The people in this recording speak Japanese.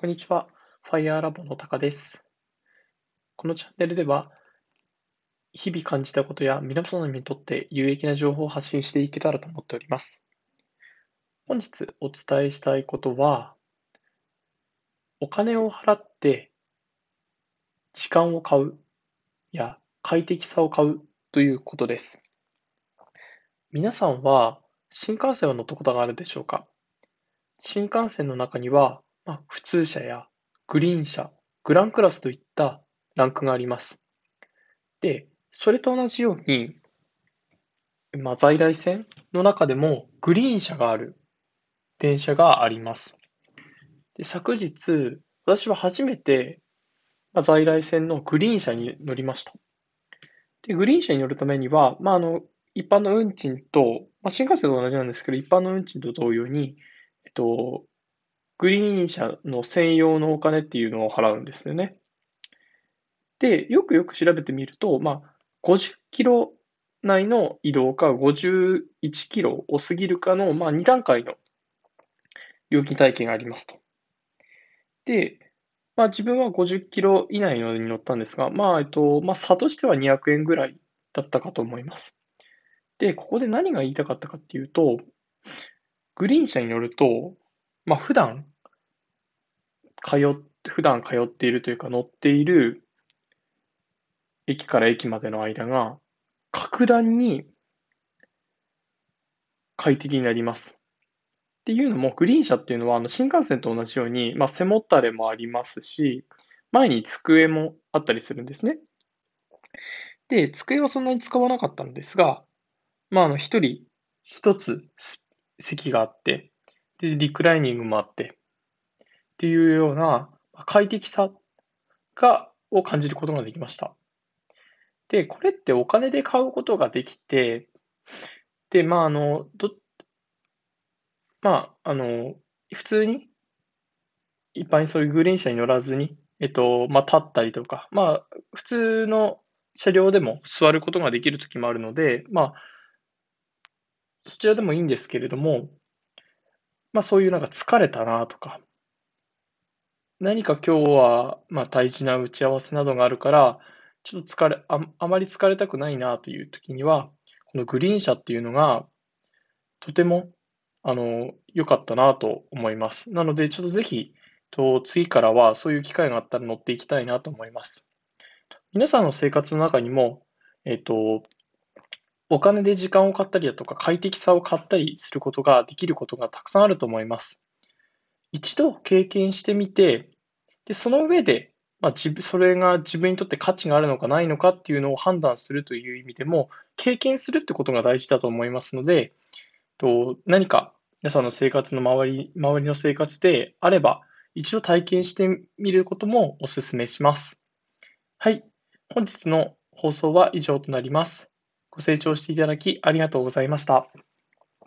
こんにちは。ファイアーラボのタカです。このチャンネルでは、日々感じたことや皆様にとって有益な情報を発信していけたらと思っております。本日お伝えしたいことは、お金を払って時間を買うや快適さを買うということです。皆さんは新幹線を乗ったことがあるでしょうか？新幹線の中には、まあ、普通車やグリーン車、グランクラスといったランクがあります。で、それと同じように、まあ、在来線の中でもグリーン車がある電車があります。で昨日、私は初めて、まあ、在来線のグリーン車に乗りました。で、グリーン車に乗るためには、まあ、あの、一般の運賃と、まあ、新幹線と同じなんですけど、一般の運賃と同様に、えっと、グリーン車の専用のお金っていうのを払うんですよね。で、よくよく調べてみると、まあ、50キロ内の移動か51キロを過ぎるかの、まあ、2段階の料金体系がありますと。で、まあ、自分は50キロ以内に乗ったんですが、まあ、えっと、まあ、差としては200円ぐらいだったかと思います。で、ここで何が言いたかったかっていうと、グリーン車に乗ると、まあ、普段通、普段通っているというか乗っている駅から駅までの間が格段に快適になります。っていうのも、グリーン車っていうのはあの新幹線と同じように、まあ、背もたれもありますし、前に机もあったりするんですね。で、机はそんなに使わなかったんですが、まあ、あの、一人一つ席があって、で、リクライニングもあって、っていうような快適さが、を感じることができました。で、これってお金で買うことができて、で、まあ、あの、ど、まあ、あの、普通に、一般にそういうグリーン車に乗らずに、えっと、まあ、立ったりとか、まあ、普通の車両でも座ることができる時もあるので、まあ、そちらでもいいんですけれども、まあそういうなんか疲れたなとか、何か今日はまあ大事な打ち合わせなどがあるから、ちょっと疲れ、あ、あまり疲れたくないなという時には、このグリーン車っていうのがとてもあの良かったなと思います。なのでちょっとぜひ、と次からはそういう機会があったら乗っていきたいなと思います。皆さんの生活の中にも、えっと、お金で時間を買ったりだとか快適さを買ったりすることができることがたくさんあると思います。一度経験してみて、で、その上で、まあ、自分、それが自分にとって価値があるのかないのかっていうのを判断するという意味でも、経験するってことが大事だと思いますので、と何か皆さんの生活の周り、周りの生活であれば、一度体験してみることもお勧めします。はい。本日の放送は以上となります。ご清聴していただきありがとうございました。